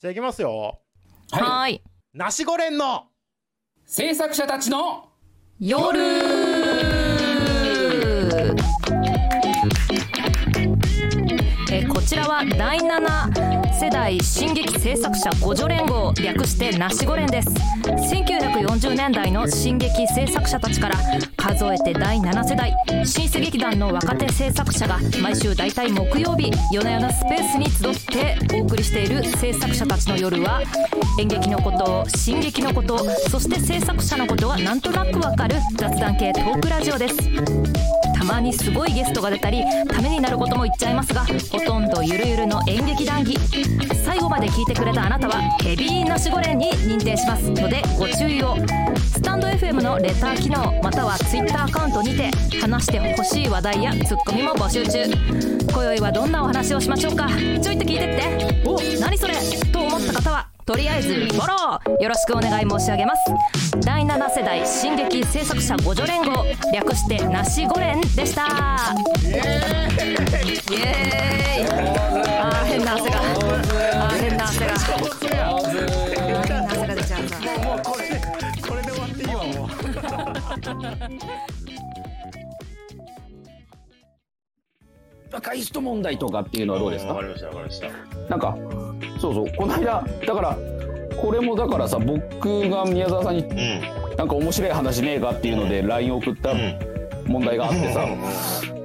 じゃあいきますよ。はい。はーい。ナシゴレンの。制作者たちの。夜こちらは第7世代進撃制作者互助連合略してナシゴ連です。1940年代の進撃制作者たちから数えて第7世代新世劇団の若手制作者が毎週大体木曜日夜な夜なスペースに集ってお送りしている制作者たちの夜は演劇のこと進撃のことそして制作者のことがなんとなくわかる雑談系トークラジオです。たまにすごいゲストが出たりためになることも言っちゃいますがほとんどゆるゆるの演劇談義最後まで聞いてくれたあなたはヘビーナシゴレンに認定しますのでご注意を。スタンド FM のレター機能または Twitter アカウントにて話してほしい話題やツッコミも募集中。今宵はどんなお話をしましょうか。ちょいと聞いてって。おっ何それ。と思った方はとりあえずフォローよろしくお願い申し上げます。第7世代進撃制作者互助連合略してなしゴレンでした。イエーイあー変な汗が。あー変な汗が。変な汗が。出ちゃうさもうこれでこれで終わっていいわもう若い人問題とかっていうのはどうですかわかりましたわかりましたなんかそうそうこの間だからこれもだからさ僕が宮沢さんにうん。なんか面白い話ねえかっていうので LINE 送った問題があってさ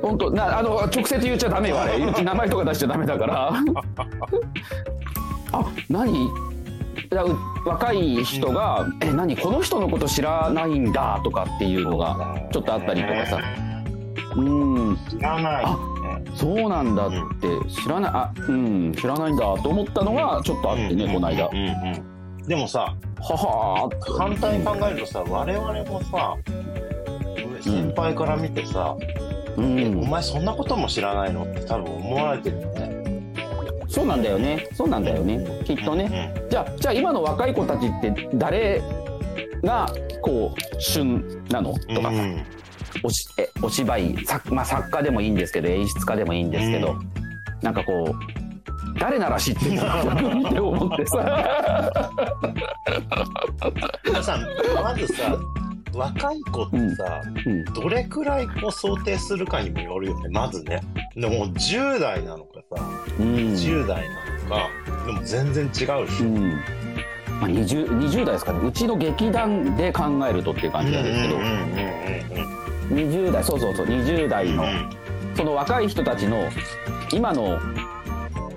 本当なあの直接言っちゃダメよあれ。名前とか出しちゃダメだから。あ何？若い人が「え何？この人のこと知らないんだ」とかっていうのがちょっとあったりとかさ。うん。知らない。あそうなんだって知らないあうん知らないんだと思ったのがちょっとあってねこの間。でもさははー反対に考えるとさ我々もさ先輩から見てさ、うえおん前そんなことも知らないのって多分思われてるよね。そうなんだよね。そうなんだよね。きっとね。じゃあじゃあ今の若い子たちって誰がこう旬なの？とかさ、おしえお芝居作,、まあ、作家でもいいんですけど演出家でもいいんですけど、うん。なんかこう誰なら知ってるのって思ってさ。うん、さまずさ若い子ってさ、うん。どれくらいこう想定するかにもよるよね。まずね。でも10代なのかさうん。10代なのかでも全然違うし、うん。まあ、20, 20代ですかね。うちの劇団で考えるとっていう感じなんですけど、うんうんうんうん20代そうそうそう20代の、うん。その若い人たちの今の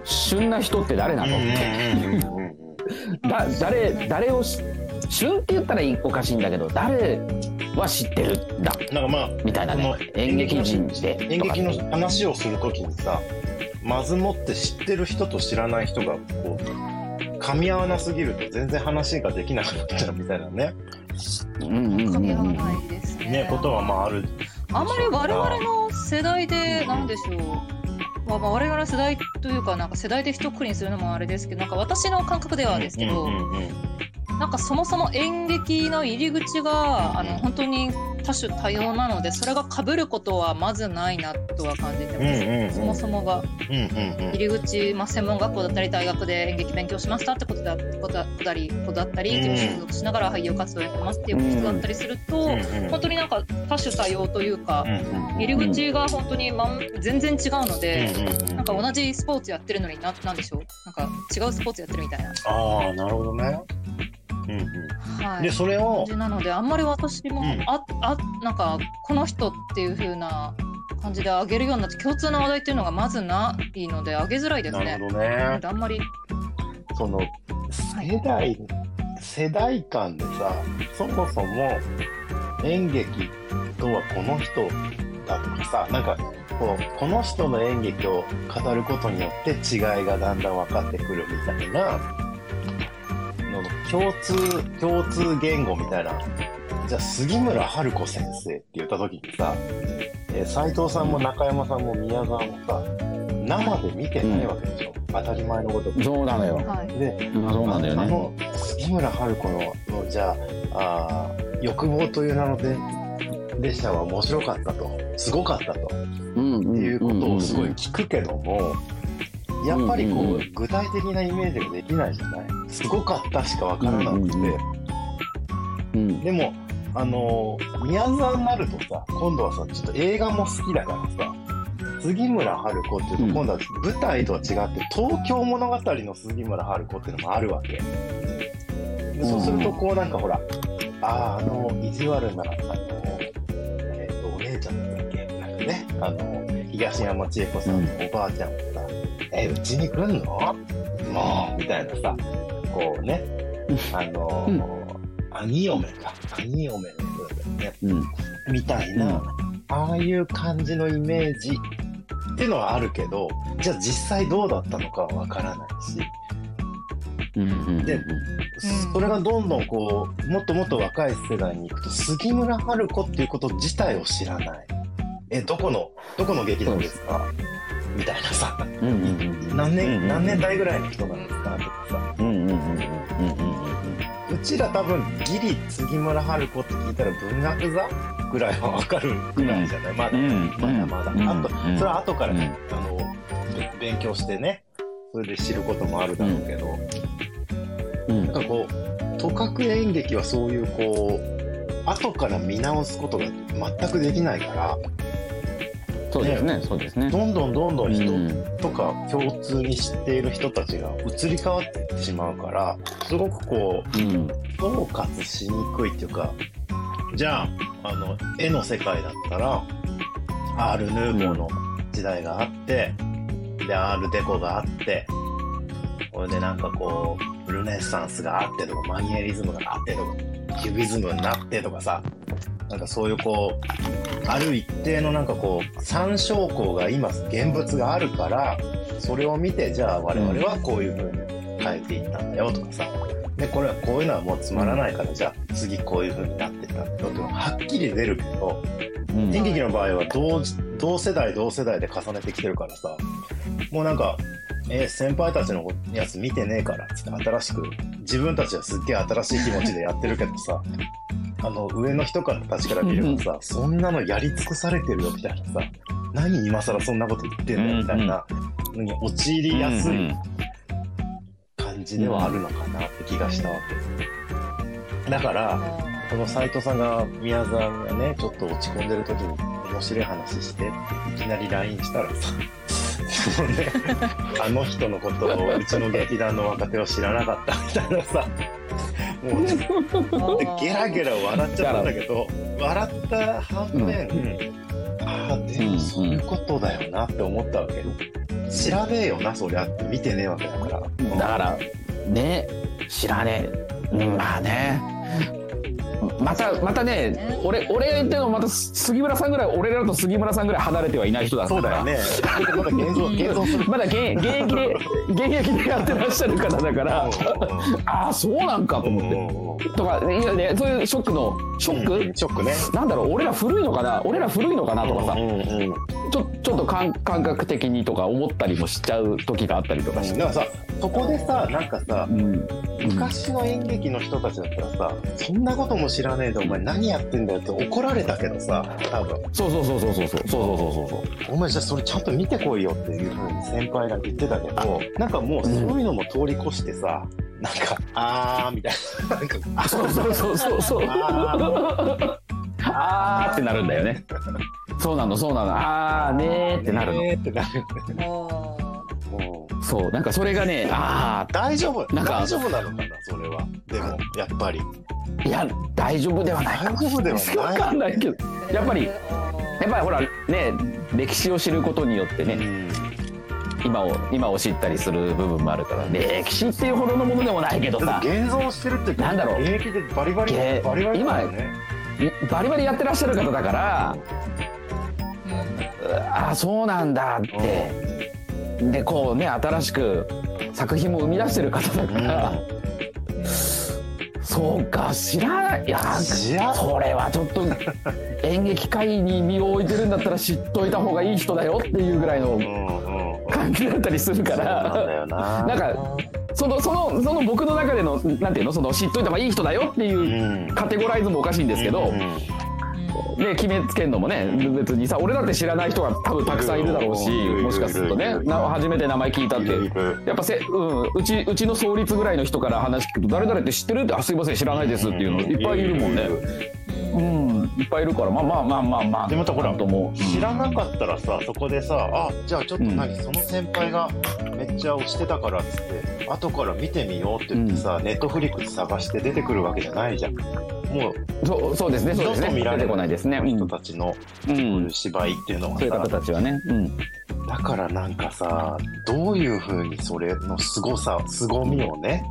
旬な人って誰なの？だ誰誰をし旬って言ったらおかしいんだけど誰は知ってるんだ？なんかまあみたいなね。演劇人で演劇の話をするときにさまずもって知ってる人と知らない人がこう噛み合わなすぎると全然話ができなくなっちゃうみたいなねうんうんうん噛み合わうん。ないですねねことはまあある。あんまり我々の世代でなんでしょう、まあ、まあ我々の世代というかなんか世代で一括りにするのもあれですけどなんか私の感覚ではですけど、うんうんうんなんかそもそも演劇の入り口があの本当に多種多様なのでそれが被ることはまずないなとは感じてます、うんうんうん。そもそもが。うんうんうん。入り口、まあ、専門学校だったり大学で演劇勉強しましたってことだったりことだったり、うん。所所属しながら俳優活動やってますっていうことだったりすると、うんうん本当になんか多種多様というか、うんうん入り口が本当に、まん、全然違うので、うんうんうん。なんか同じスポーツやってるのにななんでしょう？なんか違うスポーツやってるみたいな、ああなるほどねはい、でそれをなのであんまり私も、うん。ああなんかこの人っていう風な感じで上げるようになって共通の話題っていうのがまずないので上げづらいですね。なる。ほどね。あんまり。その世代、世代間でさそもそも演劇とはこの人だとかさなんかこうこの人の演劇を語ることによって違いがだんだん分かってくるみたいな共通共通言語みたいな。じゃあ杉村春子先生って言った時にさえー斉藤さんも中山さんも宮沢もさ生で見てないわけでしょ、当たり前のこと。そうなのよ。はい。でまあそうなんだよね。あの杉村春子ののじゃああー欲望という名ので列車は面白かったと。すごかったと。うんうんいうことをすごい聞くけども、やっぱりこう、具体的なイメージができないじゃない？すごかったしかわからなくて、うんでもあのー宮沢になるとさ今度はさちょっと映画も好きだからさ杉村春子っていうと、うん。今度は舞台とは違って東京物語の杉村春子っていうのもあるわけ。でそうするとこうなんかほらあああの意地悪なあの、えー、とお姉ちゃんだっけ？なんかねあの東山千恵子さんのおばあちゃんがさ「えうちに来んの？もう」みたいなさこうねあのーうん。兄嫁か。兄嫁の人だよね。うん。みたいな、ああいう感じのイメージっていうのはあるけどじゃあ実際どうだったのかはわからないし。でそれがどんどんこうもっともっと若い世代に行くと杉村春子っていうこと自体を知らないえどこのどこの劇団ですか？みたいなさ。うんうんうん何年、何年代ぐらいの人なんですか？とかさうちら多分ギリ杉村春子って聞いたら文学座？ぐらいはわかるぐらいじゃない、まだ、うんまだまだ、うんあとうん。それは後から、うんあのべ勉強してね。それで知ることもあるだろうけど、うん。なんかこうとかく演劇はそういうこう後から見直すことが全くできないからそうですねそうですね。どんどんどんどん人うん。とか共通に知っている人たちが移り変わっていってしまうからすごくこううん。総括しにくいっていうかじゃああの絵の世界だったらアール・ヌーボーの時代があってでアール・デコがあってこれでなんかこうルネッサンスがあってとかマニエリズムがあってとかキュビズムになってとかさなんかそういうこうある一定のなんかこう参照項が今現物があるからそれを見てじゃあ我々はこういう風に変えていったんだよとかさ。でこれはこういうのはもうつまらないからじゃあ次こういう風になってったんだよっていうのがはっきり出るけどうん。演劇の場合は同同世代同世代で重ねてきてるからさもうなんか「えー先輩たちのやつ見てねえから」っつって新しく自分たちはすっげえ新しい気持ちでやってるけどさあの上の人からたちから見ればさそんなのやり尽くされてるよみたいなさ何今更そんなこと言ってんのみたいなのに陥りやすい感じではあるのかなって気がしたわけだからこの斎藤さんが宮沢がねちょっと落ち込んでる時に面白い話してっていきなり LINE したらさねあの人のことをうちの劇団の若手は知らなかったみたいなさもうゲラゲラ笑っちゃったんだけど笑った反面、ああでもそういうことだよなって思ったわけ。調べよなそりゃって見てねえわけだから。だからね知らねえ。うんまあねまたまたね俺俺ってのまた杉村さんぐらい俺らと杉村さんぐらい離れてはいない人だから。そうだよね。まだ現像現像する。まだ現現役で 現役でやってらっしゃる方だから。ああそうなんかと思って。とかいやねそういうショックのショック、うんショックね。なんだろう俺ら古いのかな？俺ら古いのかなとかさ、うんうんちょちょっと感感覚的にとか思ったりもしちゃう時があったりとかして、だからさそこでさなんかさうん。昔の演劇の人たちだったらさそんなことも知らねえでお前何やってんだよって怒られたけどさ多分。そうそうそうそうそうそうそうそうそうそう。お前じゃあそれちゃんと見てこいよっていうふうに先輩が言ってたけどなんかもうそういうのも通り越してさ、なんかあーみたいな。なんかあそうそうそうそうそう。ああーってなるんだよねそうなのそうなの。あーねーってなるの。ねーってなる。あもう。そうなんかそれがねあ大丈夫。なんか大丈夫なのかなそれは。でもやっぱり。ーいや大丈夫ではないか大丈夫ではない。わかんないけど。ーやっぱりやっぱりほらね歴史を知ることによってねうん。今を今を知ったりする部分もあるから歴史っていうほどのものでもないけどさ。現像してるってなんだろう。現役でバリバリげバリバリね。バリバリやってらっしゃる方だからあそうなんだって。でこうね新しく作品も生み出してる方だから、そうか知らない。いやそれはちょっと演劇界に身を置いてるんだったら知っといた方がいい人だよっていうぐらいのうんうん。うん感じだったりするかそうなんだらよな。なんかそのそのその僕の中でのなんていうの？その知っといた方がいい人だよっていううん。カテゴライズもおかしいんですけど、うんで決めつけるのもね別にさ俺だって知らない人が多分たくさんいるだろうしもしかするとねな初めて名前聞いたって。やっぱせ、うん、うちうちの創立ぐらいの人から話聞くと誰々って知ってる？ってあすいません知らないですっていうのいっぱいいるもんね。うんいっぱいいるからまあまあまあまあまあ。でまたほらなんとも知らなかったらさそこでさあじゃあちょっと何、その先輩がめっちゃ推してたからっつって後から見てみようって言ってさ、ネットフリックス探して出てくるわけじゃないじゃんもうそうそうですねそうですね。見られてこないですね。うん。人たちのうんそういう芝居っていうのはそういう方さ、たちはね。うん。だからなんかさどういうふうにそれの凄さ凄みをね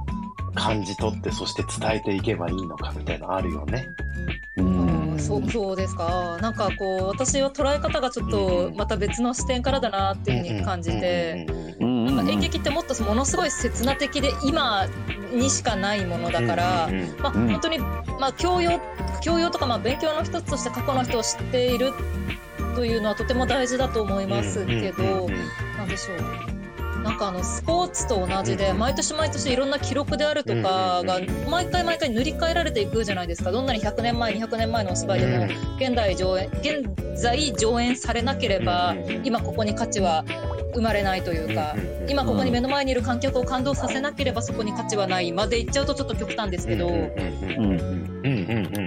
感じ取ってそして伝えていけばいいのかみたいなのあるよね。うん。そうそうですか。なんかこう私は捉え方がちょっとまた別の視点からだなっていうふうに感じて、うん演劇ってもっとものすごい刹那的で今にしかないものだから、まあうん。本当にまあ教養教養とかまあ勉強の一つとして過去の人を知っているというのはとても大事だと思いますけど、うなんでしょう。なんかあのスポーツと同じでうん毎年毎年いろんな記録であるとかが毎回毎回塗り替えられていくじゃないですか。どんなに100年前200年前のお芝居でも現代上演現在上演されなければ今ここに価値は生まれないというか今ここに目の前にいる観客を感動させなければそこに価値はないまで言っちゃうとちょっと極端ですけど。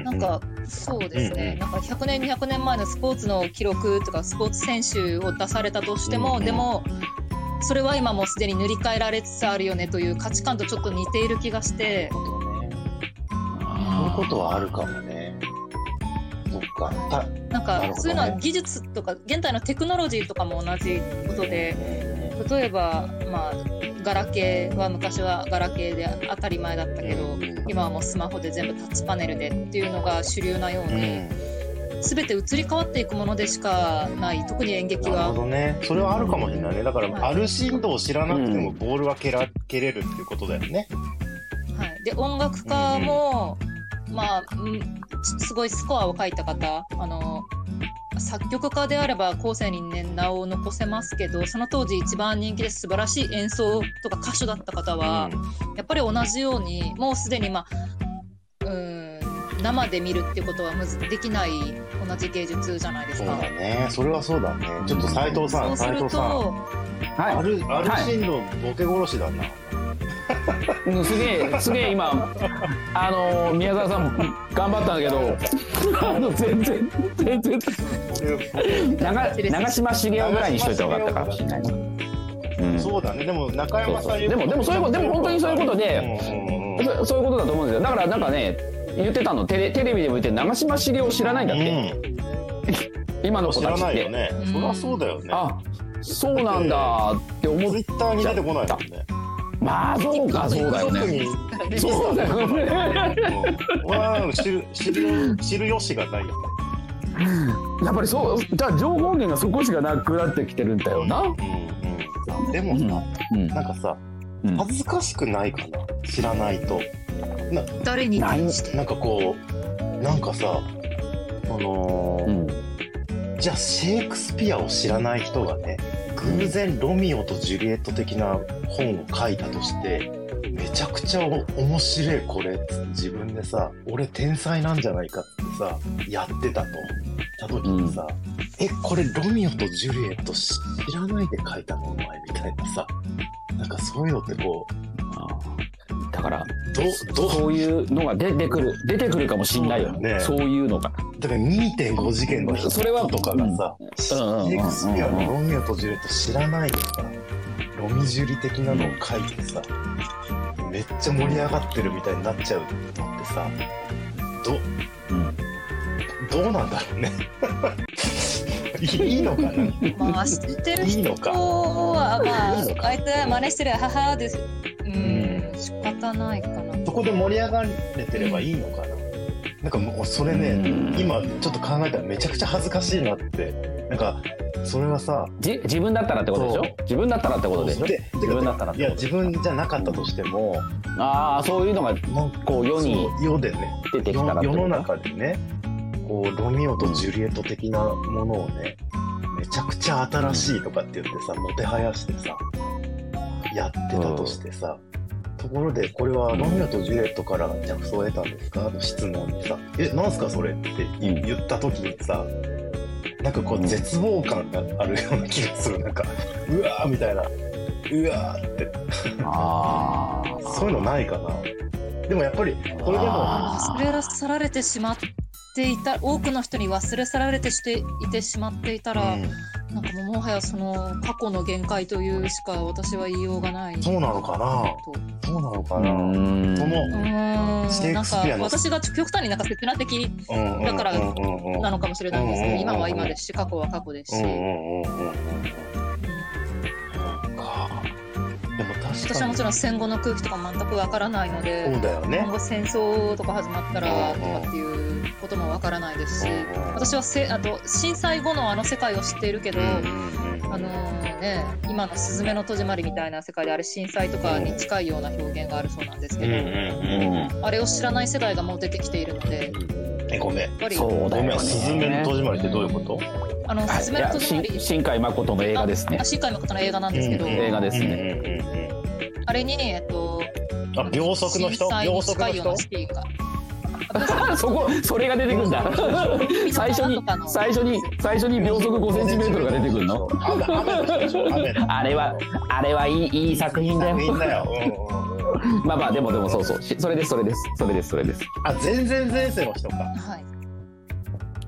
なんかそうですね、なんか100年200年前のスポーツの記録とかスポーツ選手を出されたとしても、でもそれは今もうすでに塗り替えられつつあるよねという価値観とちょっと似ている気がしてそういうことはあるかもね。そっか。たなんかねそういうのは技術とか現代のテクノロジーとかも同じことで例えばまあガラケーは昔はガラケーで当たり前だったけど今はもうスマホで全部タッチパネルでっていうのが主流なよううんに全て移り変わっていくものでしかない。特に演劇なるはほどね。それはあるかもしれないね。だから、はい。ある振動を知らなくてもうん。ボールは蹴ら蹴れるっていうことだよね。はい、で音楽家も、まあうんすすごいスコアを書いた方あの作曲家であれば後世に、ね、名を残せますけどその当時一番人気で素晴らしい演奏とか歌手だった方は、やっぱり同じようにもうすでに、まあ、うーん生で見るってことはむずできない同じ芸術じゃないでそうすか。だね。それはそうだね。ちょっと斉藤さ、そうんする斉藤さん。とはいある、あるはい振動、ボケ殺しだな。うんすげえすげえ今あの宮沢さん頑張ったんだけどあの全然全然長長嶋茂雄ぐらいにしといた方がよかったかもしれないな。うんそうだね。でも中山さんそうそうでもでもそういうことでも本当にそういうことでうんうんうんそそういうことだと思うんですよだからなんかね言ってたの？テレテレビでも言って長嶋茂雄知らないんだって、今の知ら子たちって、ないよね。そりゃそうだよね。あそうなんだって思っツイッターに出てこないもんね。まあそうかそうだよね。ね。そうだよね。うん。わあ知る知る知る由がないよね。やっぱりそう。じゃあ情報源がそこしかなくなってきてるんだよな。うんうん。でもさ、うん。なんかさ、うん。恥ずかしくないかな。知らないと。誰に対して？なんかこう、なんかさ、あのーうん。じゃあシェイクスピアを知らない人がね偶然ロミオとジュリエット的な本を書いたとしてめちゃくちゃお面白いこれっつって自分でさ俺天才なんじゃないかってさやってたと。た時にさ、えこれロミオとジュリエット知らないで書いたのお前みたいなさなんかそういうのってこうあだからどどそういうのが出てくる出てくるかもしんないよね。ね。そういうのが。だから2.5次元の人それはとかがさ、シェイクスピアのロミオとジュリエット知らないでさ、ロミジュリ的なのを書いてさ、めっちゃ盛り上がってるみたいになっちゃうのってさ、うん。ど、どうなんだろうね。いいのかな。まあ知ってる人いいのかはまああいつは真似してる母です。うん。仕方ないかな。そこで盛り上がれてればいいのかな、なんかもうそれね、うん。今ちょっと考えたらめちゃくちゃ恥ずかしいなって。なんか、それはさ、じ自分だったらってことでしょ？自分だったらってことで？しょで自分だったらっいや、てこと自分じゃなかったとしても、ああそういうのがこう世に世でね、出てきたら世の中でねこうロミオとジュリエット的なものをね、めちゃくちゃ新しいとかって言ってさもてはやしてさやってたとしてさ、ところでこれはロミオとジュリエットから着想を得たんですか？の質問にさ「えなんすかそれ?」って言った時にさなんかこう絶望感があるような気がする。なんかうわーみたいな。うわーって。ああ そういうのないかな。でもやっぱりそれでもあ忘れ去られてしまっていた多くの人に忘れ去られてしていてしまっていたら、うん。なんかもうもはやその過去の限界というしか私は言いようがない。そうなのかな？とそうなのかうな、ん。そのうーん。シェイなんかクスピアの私が極端になんか切な的だからなのかもしれないんですけど、今は今ですし過去は過去ですし、私はもちろん戦後の空気とか全くわからないので、そうだよね。今後戦争とか始まったらうんとかっていうこともわからないですし、私はせあと震災後のあの世界を知っているけど、あのね、今の「すずめの戸締まり」みたいな世界であれ震災とかに近いような表現があるそうなんですけど、あれを知らない世代がもう出てきているのでえごめん。やっぱりごそうだよね。スズメの戸締まりってどういうこと？あの「すずめの戸締まり」新新海誠の映画ですね。あ新海誠の映画なんですけど、うん映画ですね。ねあれに、えっと、あ秒速の人？秒速の人？そこそれが出てくるんだ。最初に最初に最初に秒速5センチメートルが出てくるの？あれはあれはいいいい作品だよ。まあまあでもでもそうそう。しそれですそれです。それですそれです。あ全然前世の人か。はい。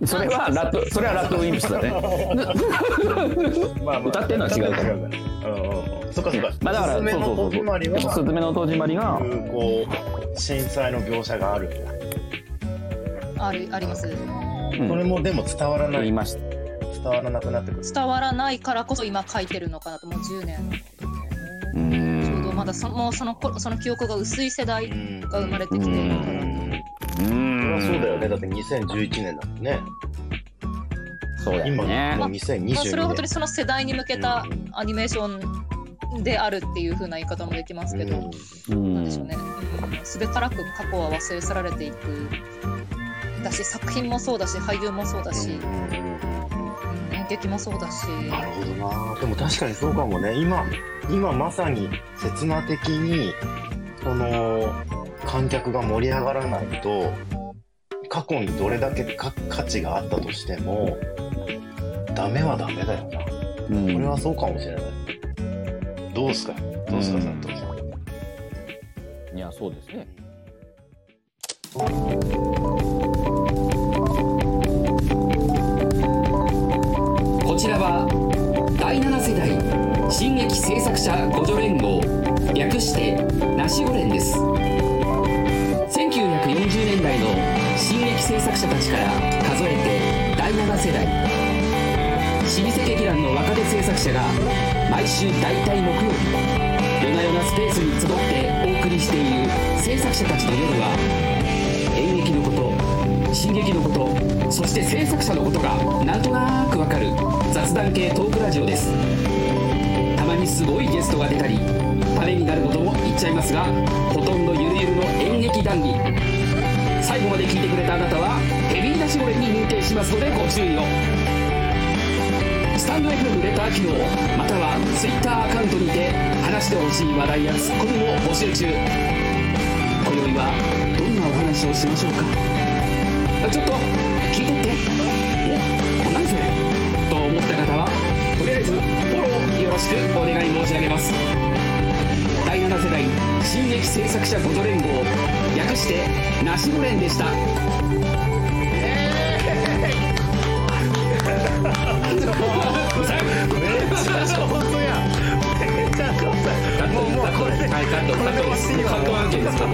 それはラットそれはラットウィンプスだね。まあまあ歌ってんのは違う。からうんうんうん。そっかそっか。まあだからスズメの戸締まりはスズメの戸締まりがこう震災の描写があるんだ、あるあります。うん。これもでも伝わらない。言いました。伝わらなくなってくる。伝わらないからこそ今書いてるのかなと、もう10年。うちょうどんまだそもうその頃その記憶が薄い世代うん。が生まれてきているから。うそれんはそうだよね。だって2011年だもんね。そうだよ今ねもうまあ、2022それは本当に年その世代に向けたうん。アニメーションであるっていう風な言い方もできますけど、うん。なんでしょうね。すべからく過去は忘れ去られていく。だし作品もそうだし俳優もそうだし、演劇もそうだし。なるほどな。でも確かにそうかもね。今今まさに刹那的にその観客が盛り上がらないと過去にどれだけか価値があったとしてもダメはダメだよな。うん。これはそうかもしれない。どうすか？どうすかうん。佐藤さん。いやそうですねちらは第7世代進撃制作者互助連合。略してナシゴレンです。1940年代の進撃制作者たちから数えて第7世代。老舗劇団の若手制作者が毎週大体木曜日夜な夜なスペースに集ってお送りしている制作者たちの夜は演劇のこと進撃のことそして制作者のことがなんとなくわかる雑談系トークラジオです。たまにすごいゲストが出たりためになることも言っちゃいますがほとんどゆるゆるの演劇談義。最後まで聞いてくれたあなたはヘビー出しゴレに認定しますのでご注意を。スタンド FM レター機能または Twitter アカウントにて話してほしい話題やツッコミも募集中。今宵はどんなお話をしましょうか？ちょっと聞いてってお何それと思った方はとりあえずフォローよろしくお願い申し上げます。第7世代進撃制作者ごと連合略してナシゴ連でした。もうもうこれではいカットカットカット案件ですか